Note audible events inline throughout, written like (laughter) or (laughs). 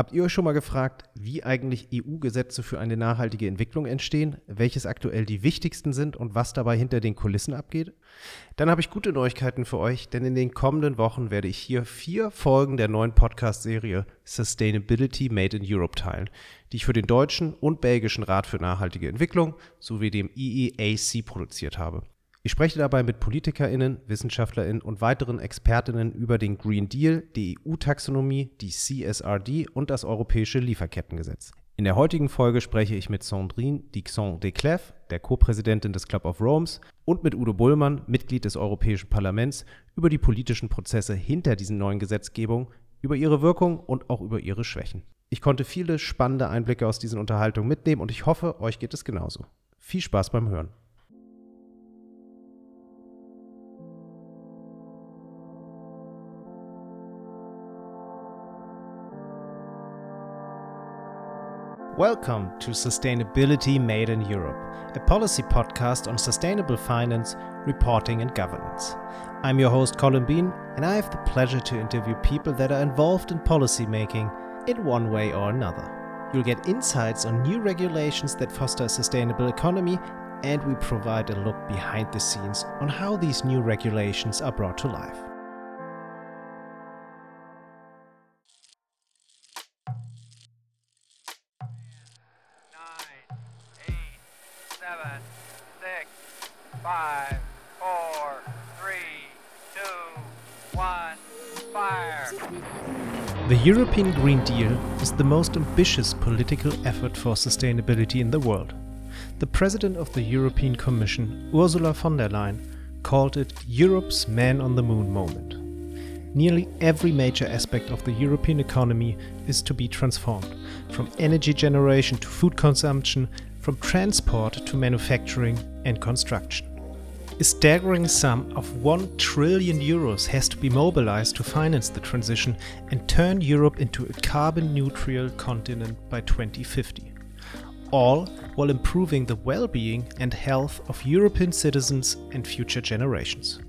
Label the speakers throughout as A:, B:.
A: Habt ihr euch schon mal gefragt, wie eigentlich EU-Gesetze für eine nachhaltige Entwicklung entstehen, welches aktuell die wichtigsten sind und was dabei hinter den Kulissen abgeht? Dann habe ich gute Neuigkeiten für euch, denn in den kommenden Wochen werde ich hier vier Folgen der neuen Podcast-Serie Sustainability Made in Europe teilen, die ich für den deutschen und belgischen Rat für nachhaltige Entwicklung sowie dem EEAC produziert habe. Ich spreche dabei mit PolitikerInnen, WissenschaftlerInnen und weiteren ExpertInnen über den Green Deal, die EU-Taxonomie, die CSRD und das europäische Lieferkettengesetz. In der heutigen Folge spreche ich mit Sandrine Dixon de Clef, der Co-Präsidentin des Club of Rome's, und mit Udo Bullmann, Mitglied des Europäischen Parlaments, über die politischen Prozesse hinter diesen neuen Gesetzgebungen, über ihre Wirkung und auch über ihre Schwächen. Ich konnte viele spannende Einblicke aus diesen Unterhaltungen mitnehmen und ich hoffe, euch geht es genauso. Viel Spaß beim Hören. Welcome to Sustainability Made in Europe, a policy podcast on sustainable finance, reporting, and governance. I'm your host, Colin Bean, and I have the pleasure to interview people that are involved in policy making in one way or another. You'll get insights on new regulations that foster a sustainable economy, and we provide a look behind the scenes on how these new regulations are brought to life. The European Green Deal is the most ambitious political effort for sustainability in the world. The President of the European Commission, Ursula von der Leyen, called it Europe's man on the moon moment. Nearly every major aspect of the European economy is to be transformed, from energy generation to food consumption, from transport to manufacturing and construction. A staggering sum of 1 trillion euros has to be mobilized to finance the transition and turn Europe into a carbon neutral continent by 2050. All while improving the well being and health of European citizens and future generations.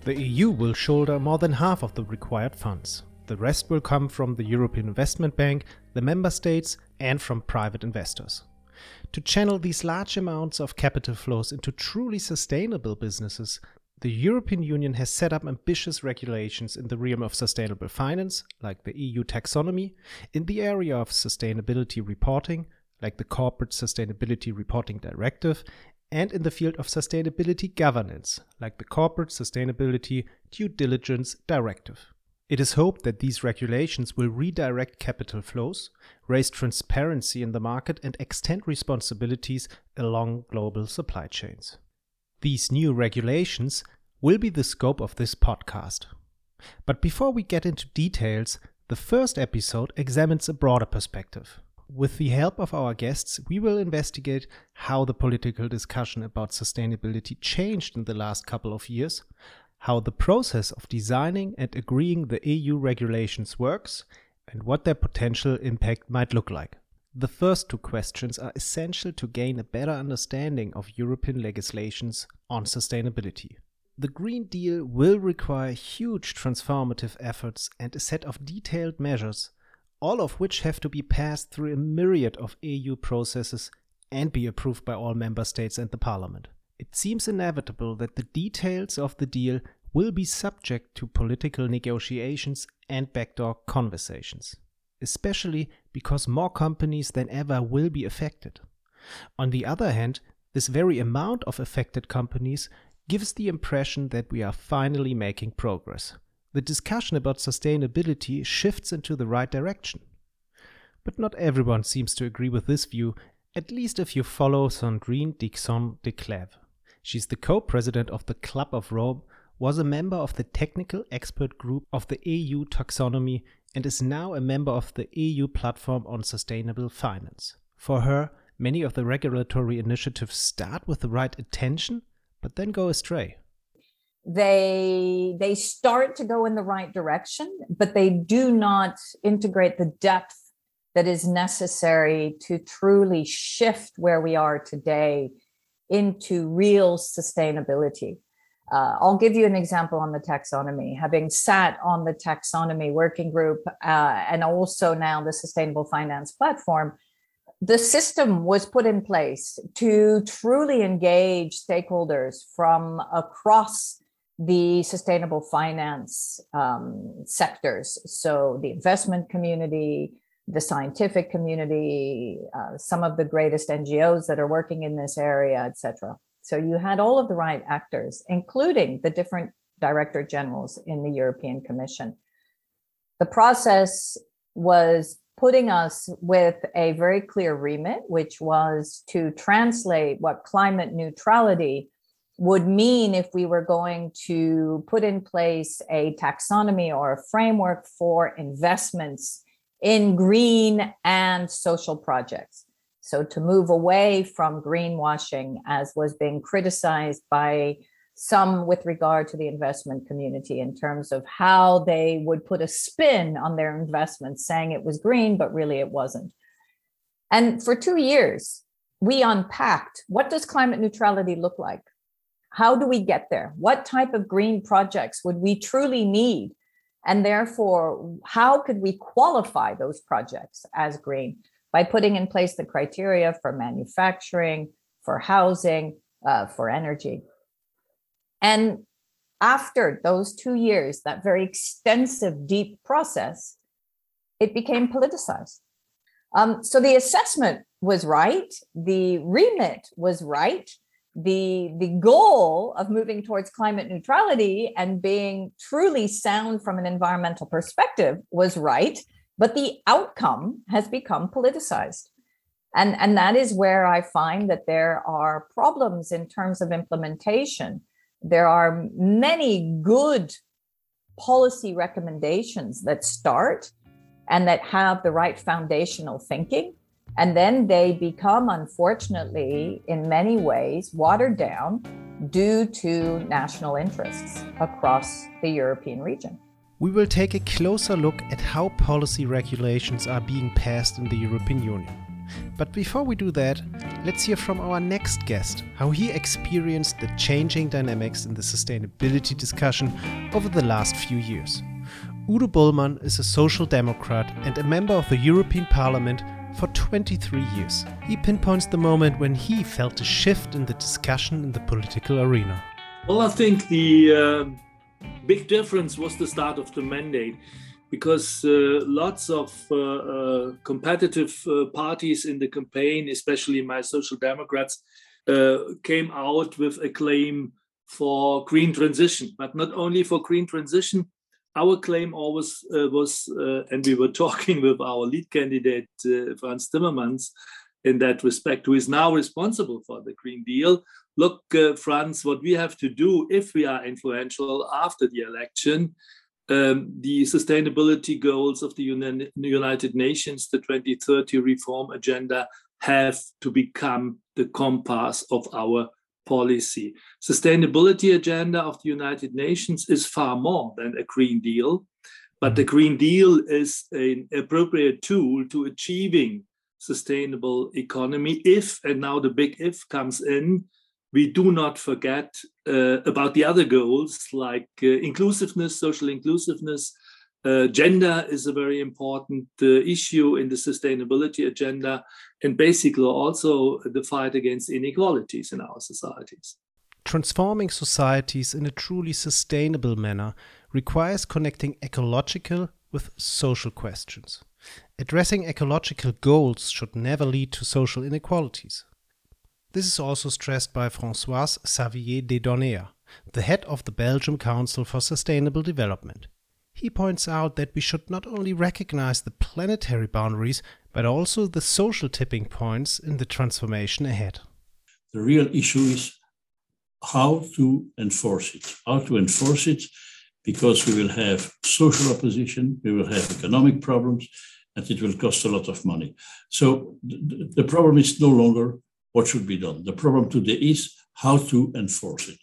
A: The EU will shoulder more than half of the required funds. The rest will come from the European Investment Bank, the member states, and from private investors. To channel these large amounts of capital flows into truly sustainable businesses, the European Union has set up ambitious regulations in the realm of sustainable finance, like the EU taxonomy, in the area of sustainability reporting, like the Corporate Sustainability Reporting Directive, and in the field of sustainability governance, like the Corporate Sustainability Due Diligence Directive. It is hoped that these regulations will redirect capital flows, raise transparency in the market, and extend responsibilities along global supply chains. These new regulations will be the scope of this podcast. But before we get into details, the first episode examines a broader perspective. With the help of our guests, we will investigate how the political discussion about sustainability changed in the last couple of years, how the process of designing and agreeing the EU regulations works, and what their potential impact might look like. The first two questions are essential to gain a better understanding of European legislations on sustainability. The Green Deal will require huge transformative efforts and a set of detailed measures, all of which have to be passed through a myriad of EU processes and be approved by all member states and the Parliament it seems inevitable that the details of the deal will be subject to political negotiations and backdoor conversations, especially because more companies than ever will be affected. On the other hand, this very amount of affected companies gives the impression that we are finally making progress. The discussion about sustainability shifts into the right direction. But not everyone seems to agree with this view, at least if you follow Sandrine Dixson-Declève. She's the co-president of the Club of Rome, was a member of the technical expert group of the EU taxonomy, and is now a member of the EU platform on sustainable finance. For her, many of the regulatory initiatives start with the right intention, but then go astray.
B: They they start to go in the right direction, but they do not integrate the depth that is necessary to truly shift where we are today into real sustainability. Uh, I'll give you an example on the taxonomy. Having sat on the taxonomy working group uh, and also now the sustainable finance platform, the system was put in place to truly engage stakeholders from across the sustainable finance um, sectors. So, the investment community, the scientific community, uh, some of the greatest NGOs that are working in this area, etc. So you had all of the right actors, including the different director generals in the European Commission. The process was putting us with a very clear remit, which was to translate what climate neutrality would mean if we were going to put in place a taxonomy or a framework for investments in green and social projects. So to move away from greenwashing, as was being criticized by some with regard to the investment community in terms of how they would put a spin on their investments, saying it was green, but really it wasn't. And for two years, we unpacked what does climate neutrality look like? How do we get there? What type of green projects would we truly need? And therefore, how could we qualify those projects as green? by putting in place the criteria for manufacturing, for housing, uh, for energy. And after those two years, that very extensive, deep process, it became politicized. Um, so the assessment was right, the remit was right, the the goal of moving towards climate neutrality and being truly sound from an environmental perspective was right but the outcome has become politicized. And, and that is where I find that there are problems in terms of implementation. There are many good policy recommendations that start and that have the right foundational thinking. And then they become, unfortunately, in many ways, watered down due to national interests across the European region
A: we will take a closer look at how policy regulations are being passed in the European Union. But before we do that, let's hear from our next guest how he experienced the changing dynamics in the sustainability discussion over the last few years. Udo Bullmann is a social democrat and a member of the European Parliament for 23 years. He pinpoints the moment when he felt a shift in the discussion in the political arena.
C: Well, I think the uh, big difference was the start of the mandate because uh, lots of uh, uh, competitive uh, parties in the campaign, especially my social democrats, uh, came out with a claim for green transition, but not only for green transition. Our claim always uh, was, and we were (laughs) talking with our lead candidate, Frans Timmermans, in that respect, who is now responsible for the Green Deal, look, uh, Frans, what we have to do if we are influential after the election, um, the sustainability goals of the United Nations, the 2030 reform agenda, have to become the compass of our policy. Sustainability agenda of the United Nations is far more than a Green Deal, but the Green Deal is an appropriate tool to achieving sustainable economy if, and now the big if comes in, we do not forget uh, about the other goals like uh, inclusiveness, social inclusiveness. Uh, gender is a very important uh, issue in the sustainability agenda, and basically also the fight against inequalities in our societies.
A: Transforming societies in a truly sustainable manner requires connecting ecological with social questions. Addressing ecological goals should never lead to social inequalities. This is also stressed by François-Xavier de Donnea, the head of the Belgium Council for Sustainable Development. He points out that we should not only recognize the planetary boundaries, but also the social tipping points in the transformation ahead.
D: The real issue is how to enforce it. How to enforce it because we will have social opposition, we will have economic problems, and it will cost a lot of money. So the problem is no longer what should be done. The problem today is how to enforce it.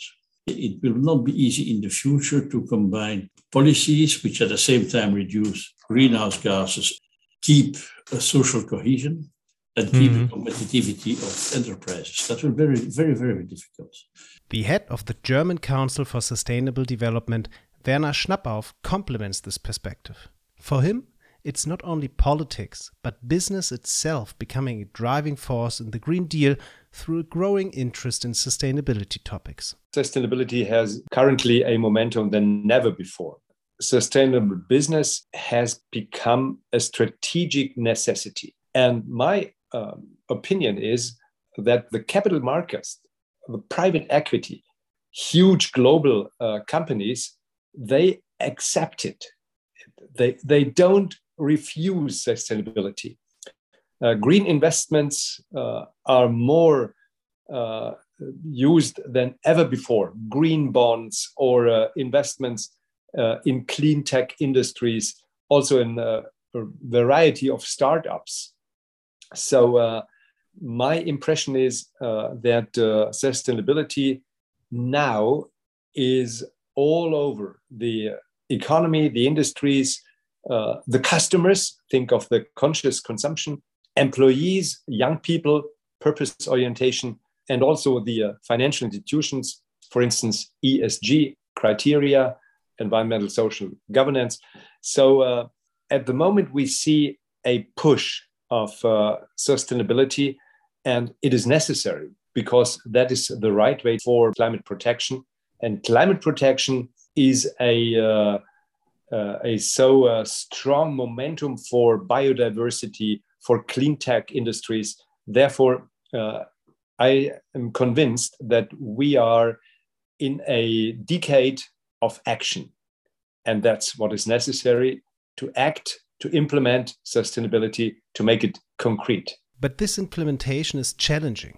D: It will not be easy in the future to combine policies which at the same time reduce greenhouse gases, keep a social cohesion, and keep mm-hmm. the competitivity of enterprises. That will be very, very, very difficult.
A: The head of the German Council for Sustainable Development, Werner Schnappauf, complements this perspective. For him, it's not only politics, but business itself becoming a driving force in the Green Deal through a growing interest in sustainability topics.
E: Sustainability has currently a momentum than never before. Sustainable business has become a strategic necessity. And my um, opinion is that the capital markets, the private equity, huge global uh, companies, they accept it. They, they don't refuse sustainability. Uh, green investments uh, are more uh, used than ever before. Green bonds or investments in clean tech industries, also in a variety of startups. So, my impression is that sustainability now is all over the economy, the industries, uh, the customers think of the conscious consumption, employees, young people, purpose orientation, and also the uh, financial institutions, for instance, ESG criteria, environmental social governance. So uh, at the moment, we see a push of uh, sustainability, and it is necessary because that is the right way for climate protection. And climate protection is a uh, uh, a so uh, strong momentum for biodiversity, for clean tech industries. Therefore, uh, I am convinced that we are in a decade of action. And that's what is necessary to act, to implement sustainability, to make it concrete.
A: But this implementation is challenging.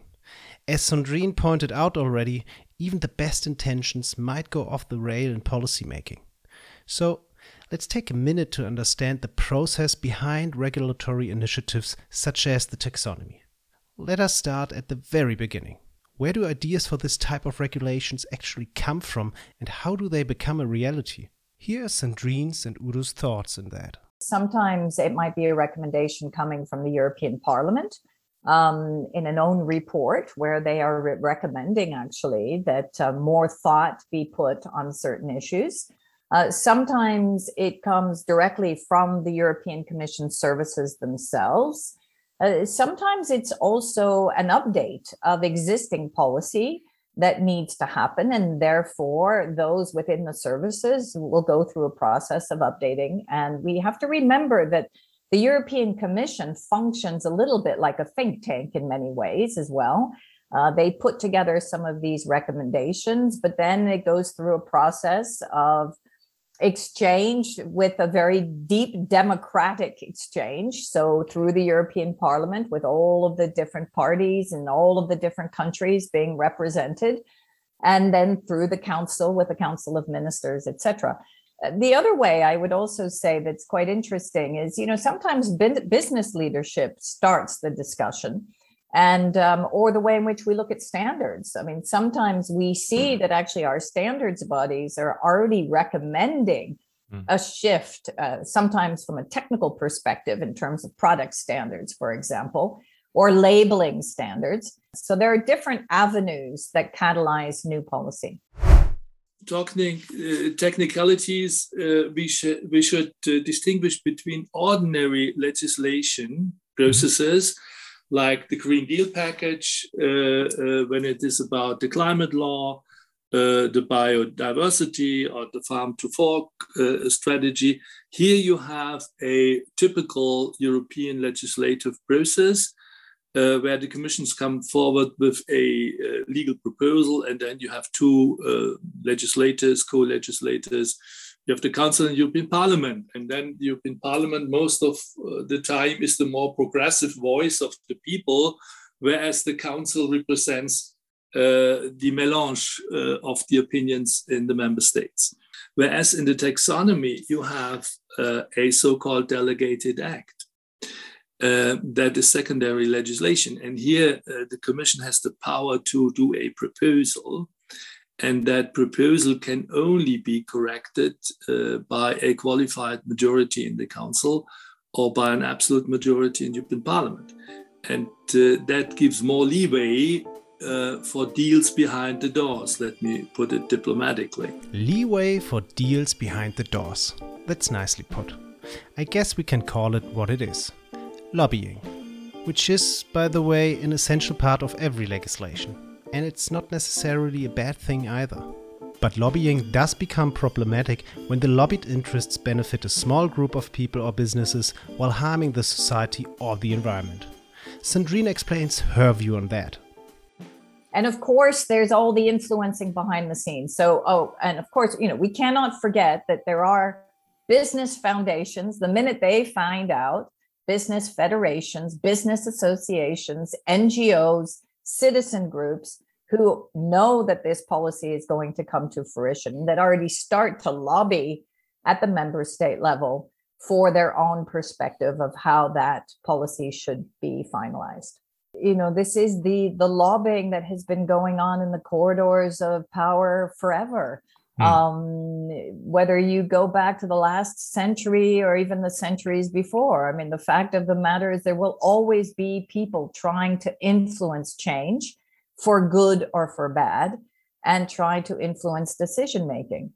A: As Sandrine pointed out already, even the best intentions might go off the rail in policymaking. So, let's take a minute to understand the process behind regulatory initiatives such as the taxonomy. Let us start at the very beginning. Where do ideas for this type of regulations actually come from and how do they become a reality? Here are Sandrine's and Udo's thoughts on that.
B: Sometimes it might be a recommendation coming from the European Parliament um, in an own report where they are re- recommending actually that uh, more thought be put on certain issues. Uh, sometimes it comes directly from the European Commission services themselves. Uh, sometimes it's also an update of existing policy that needs to happen. And therefore, those within the services will go through a process of updating. And we have to remember that the European Commission functions a little bit like a think tank in many ways as well. Uh, they put together some of these recommendations, but then it goes through a process of exchange with a very deep democratic exchange. So, through the European Parliament, with all of the different parties and all of the different countries being represented, and then through the Council with the Council of Ministers, etc. The other way I would also say that's quite interesting is, you know, sometimes business leadership starts the discussion and um, or the way in which we look at standards i mean sometimes we see mm. that actually our standards bodies are already recommending mm. a shift uh, sometimes from a technical perspective in terms of product standards for example or labeling standards so there are different avenues that catalyze new policy
C: talking uh, technicalities uh, we should we should uh, distinguish between ordinary legislation processes mm-hmm like the Green Deal package, uh, uh, when it is about the climate law, uh, the biodiversity, or the farm to fork strategy. Here you have a typical European legislative process. Uh, where the commissions come forward with a uh, legal proposal, and then you have two uh, legislators, co-legislators, you have the Council and European Parliament, and then the European Parliament most of uh, the time is the more progressive voice of the people, whereas the Council represents uh, the melange uh, of the opinions in the member states. Whereas in the taxonomy, you have uh, a so-called delegated act. Uh, that is secondary legislation. And here uh, the Commission has the power to do a proposal and that proposal can only be corrected uh, by a qualified majority in the council or by an absolute majority in European Parliament. And uh, that gives more leeway uh, for deals behind the doors, let me put it diplomatically.
A: Leeway for deals behind the doors. That's nicely put. I guess we can call it what it is lobbying. Which is, by the way, an essential part of every legislation. And it's not necessarily a bad thing either. But lobbying does become problematic when the lobbied interests benefit a small group of people or businesses while harming the society or the environment. Sandrine explains her view on that.
B: And of course, there's all the influencing behind the scenes. So, oh, and of course, you know, we cannot forget that there are business foundations. The minute they find out, business federations, business associations, NGOs, citizen groups who know that this policy is going to come to fruition, that already start to lobby at the member state level for their own perspective of how that policy should be finalized. You know this is the the lobbying that has been going on in the corridors of power forever mm. um, whether you go back to the last century or even the centuries before. I mean the fact of the matter is there will always be people trying to influence change for good or for bad and try to influence decision making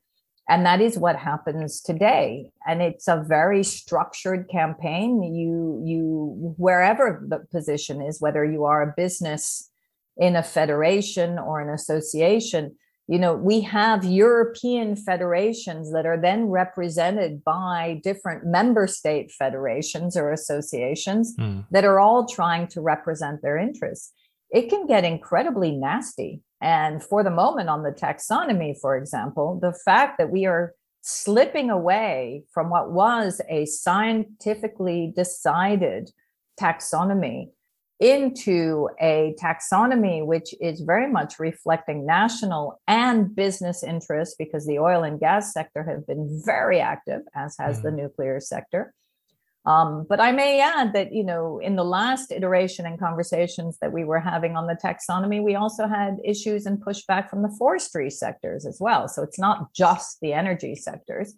B: and that is what happens today. And it's a very structured campaign. You you wherever the position is whether you are a business in a federation or an association you know we have european federations that are then represented by different member state federations or associations mm. that are all trying to represent their interests it can get incredibly nasty and for the moment, on the taxonomy, for example, the fact that we are slipping away from what was a scientifically decided taxonomy into a taxonomy which is very much reflecting national and business interests because the oil and gas sector have been very active as has mm-hmm. the nuclear sector um, but I may add that, you know, in the last iteration and conversations that we were having on the taxonomy, we also had issues and pushback from the forestry sectors as well. So it's not just the energy sectors,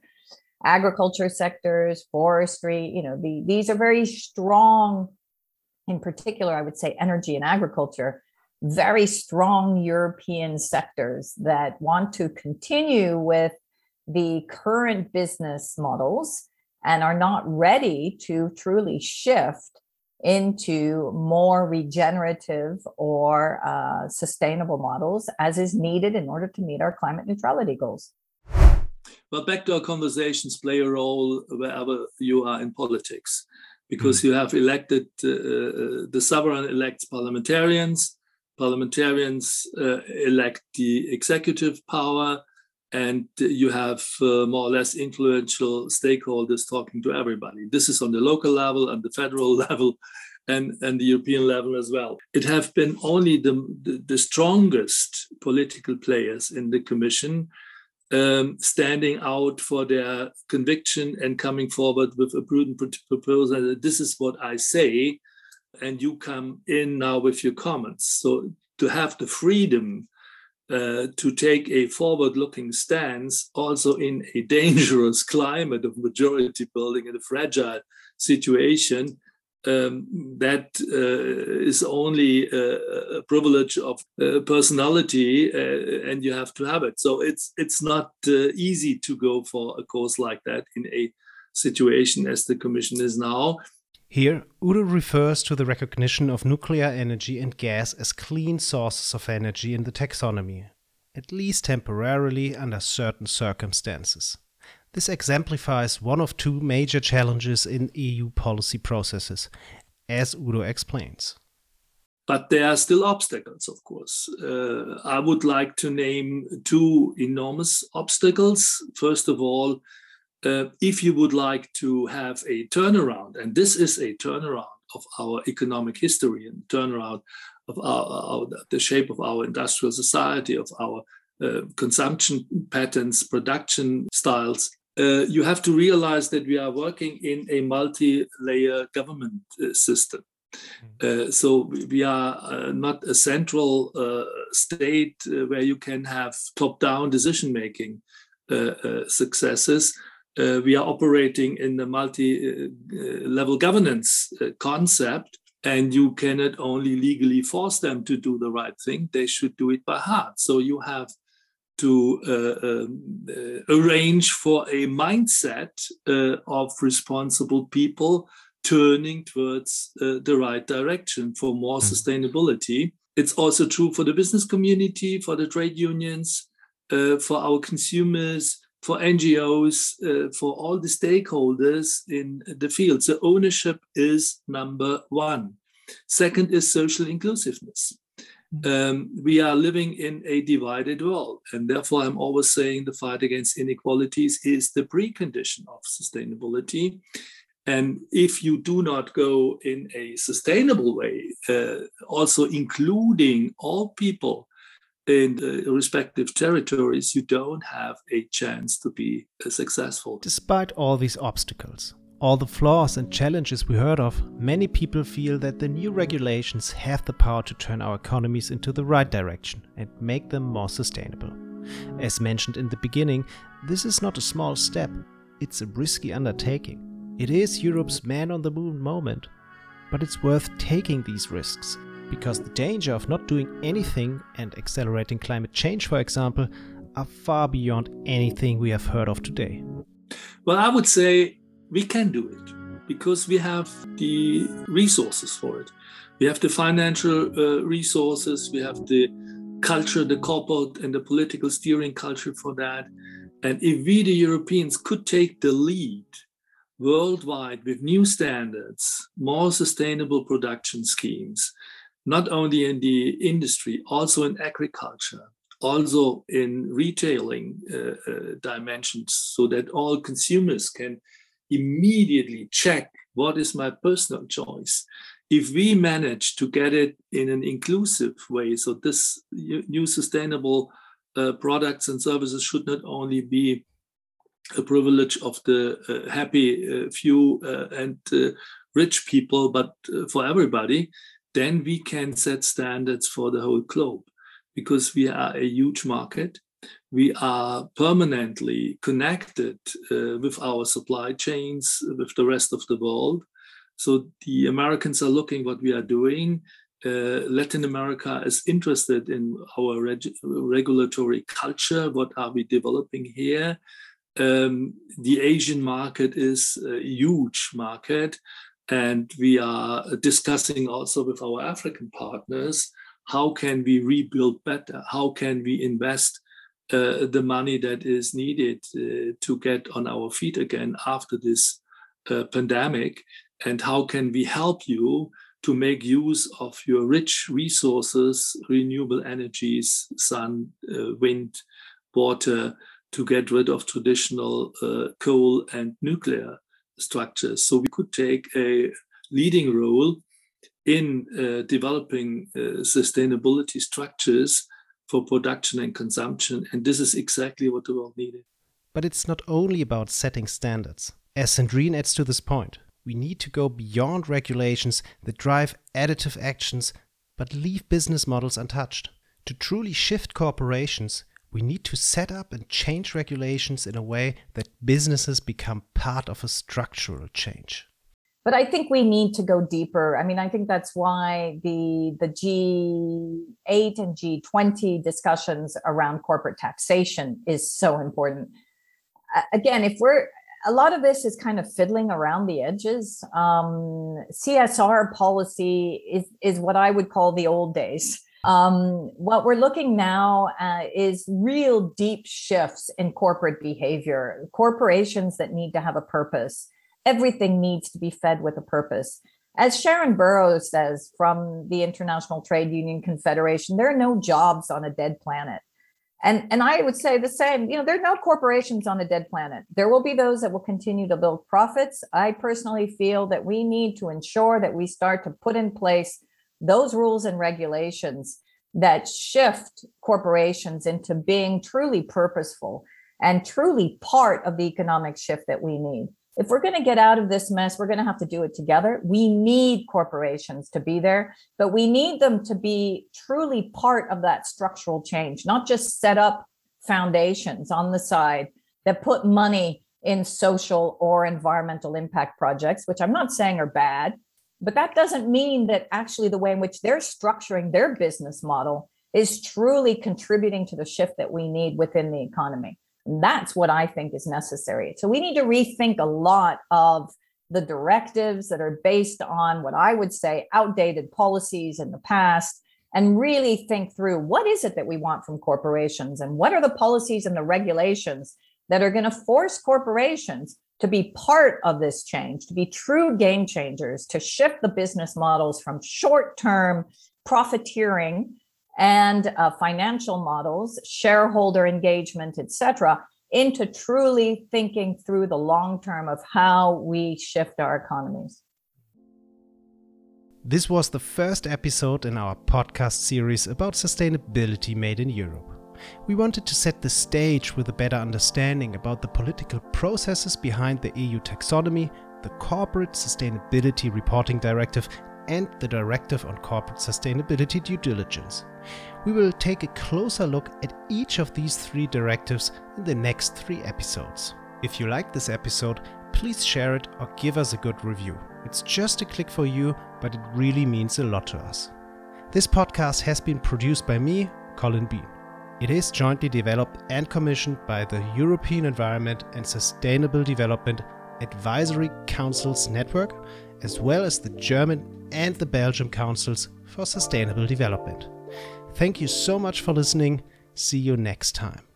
B: agriculture sectors, forestry, you know, the, these are very strong, in particular, I would say energy and agriculture, very strong European sectors that want to continue with the current business models and are not ready to truly shift into more regenerative or uh, sustainable models as is needed in order to meet our climate neutrality goals.
C: Well, backdoor conversations play a role wherever you are in politics because mm. you have elected uh, uh, the sovereign elects parliamentarians, parliamentarians uh, elect the executive power, and you have uh, more or less influential stakeholders talking to everybody. This is on the local level and the federal (laughs) level and, and the European level as well. It have been only the, the, the strongest political players in the Commission um, standing out for their conviction and coming forward with a prudent proposal. This is what I say, and you come in now with your comments. So to have the freedom uh, to take a forward looking stance also in a (laughs) dangerous climate of majority building in a fragile situation um, that uh, is only a, a privilege of uh, personality uh, and you have to have it so it's it's not uh, easy to go for a course like that in a situation as the commission is now
A: here, Udo refers to the recognition of nuclear energy and gas as clean sources of energy in the taxonomy, at least temporarily under certain circumstances. This exemplifies one of two major challenges in EU policy processes, as Udo explains.
C: But there are still obstacles, of course. Uh, I would like to name two enormous obstacles. First of all, uh, if you would like to have a turnaround, and this is a turnaround of our economic history and turnaround of our, our, the shape of our industrial society, of our uh, consumption patterns, production styles, uh, you have to realize that we are working in a multi-layer government uh, system. Mm-hmm. Uh, so we are uh, not a central uh, state where you can have top-down decision-making successes. Uh, we are operating in the multi-level uh, governance uh, concept And you cannot only legally force them to do the right thing, they should do it by heart. So you have to uh, uh, arrange for a mindset uh, of responsible people turning towards uh, the right direction for more mm. sustainability. It's also true for the business community, for the trade unions, uh, for our consumers, for NGOs, for all the stakeholders in the field. So ownership is number one. Second is social inclusiveness. Um, we are living in a divided world, and therefore, I'm always saying the fight against inequalities is the precondition of sustainability. And if you do not go in a sustainable way, uh, also including all people in the respective territories, you don't have a chance to be successful.
A: Despite all these obstacles, all the flaws and challenges we heard of, many people feel that the new regulations have the power to turn our economies into the right direction and make them more sustainable. As mentioned in the beginning, this is not a small step, it's a risky undertaking. It is Europe's man on the moon moment, but it's worth taking these risks because the danger of not doing anything and accelerating climate change, for example, are far beyond anything we have heard of today.
C: Well, I would say we can do it because we have the resources for it. We have the financial uh, resources, we have the culture, the corporate and the political steering culture for that. And if we, the Europeans, could take the lead worldwide with new standards, more sustainable production schemes, not only in the industry, also in agriculture, also in retailing uh, uh, dimensions, so that all consumers can immediately check what is my personal choice. If we manage to get it in an inclusive way, so this new sustainable uh, products and services should not only be a privilege of the uh, happy uh, few uh, and uh, rich people, but for everybody, then we can set standards for the whole globe because we are a huge market. We are permanently connected uh, with our supply chains with the rest of the world. So the Americans are looking what we are doing. Uh, Latin America is interested in our reg- regulatory culture. What are we developing here? Um, the Asian market is a huge market. And we are discussing also with our African partners how can we rebuild better? How can we invest uh, the money that is needed uh, to get on our feet again after this uh, pandemic? And how can we help you to make use of your rich resources, renewable energies, sun, uh, wind, water, to get rid of traditional uh, coal and nuclear? structures. So we could take a leading role in developing sustainability structures for production and consumption. And this is exactly what the world needed.
A: But it's not only about setting standards. As Sandrine adds to this point, we need to go beyond regulations that drive additive actions but leave business models untouched. To truly shift corporations, we need to set up and change regulations in a way that businesses become part of a structural change
B: but i think we need to go deeper. I mean i think that's why the the g8 and g20 discussions around corporate taxation is so important. Again if we're a lot of this is kind of fiddling around the edges. Um, csr policy is is what i would call the old days. Um, what we're looking now uh, is real deep shifts in corporate behavior, corporations that need to have a purpose. Everything needs to be fed with a purpose. As Sharan Burrows says from the International Trade Union Confederation, there are no jobs on a dead planet. And, and I would say the same, you know, there are no corporations on a dead planet. There will be those that will continue to build profits. I personally feel that we need to ensure that we start to put in place those rules and regulations that shift corporations into being truly purposeful and truly part of the economic shift that we need. If we're going to get out of this mess, we're going to have to do it together. We need corporations to be there, but we need them to be truly part of that structural change, not just set up foundations on the side that put money in social or environmental impact projects, which I'm not saying are bad, But that doesn't mean that actually the way in which they're structuring their business model is truly contributing to the shift that we need within the economy. That's what I think is necessary. So we need to rethink a lot of the directives that are based on what I would say outdated policies in the past and really think through what is it that we want from corporations and what are the policies and the regulations that are going to force corporations to be part of this change, to be true game changers, to shift the business models from short term profiteering and uh, financial models, shareholder engagement, et cetera, into truly thinking through the long term of how we shift our economies.
A: This was the first episode in our podcast series about sustainability made in Europe. We wanted to set the stage with a better understanding about the political processes behind the EU taxonomy, the Corporate Sustainability Reporting Directive, and the Directive on Corporate Sustainability Due Diligence. We will take a closer look at each of these three directives in the next three episodes. If you liked this episode, please share it or give us a good review. It's just a click for you, but it really means a lot to us. This podcast has been produced by me, Colin Bean. It is jointly developed and commissioned by the European Environment and Sustainable Development Advisory Councils Network, as well as the German and the Belgian Councils for Sustainable Development. Thank you so much for listening. See you next time.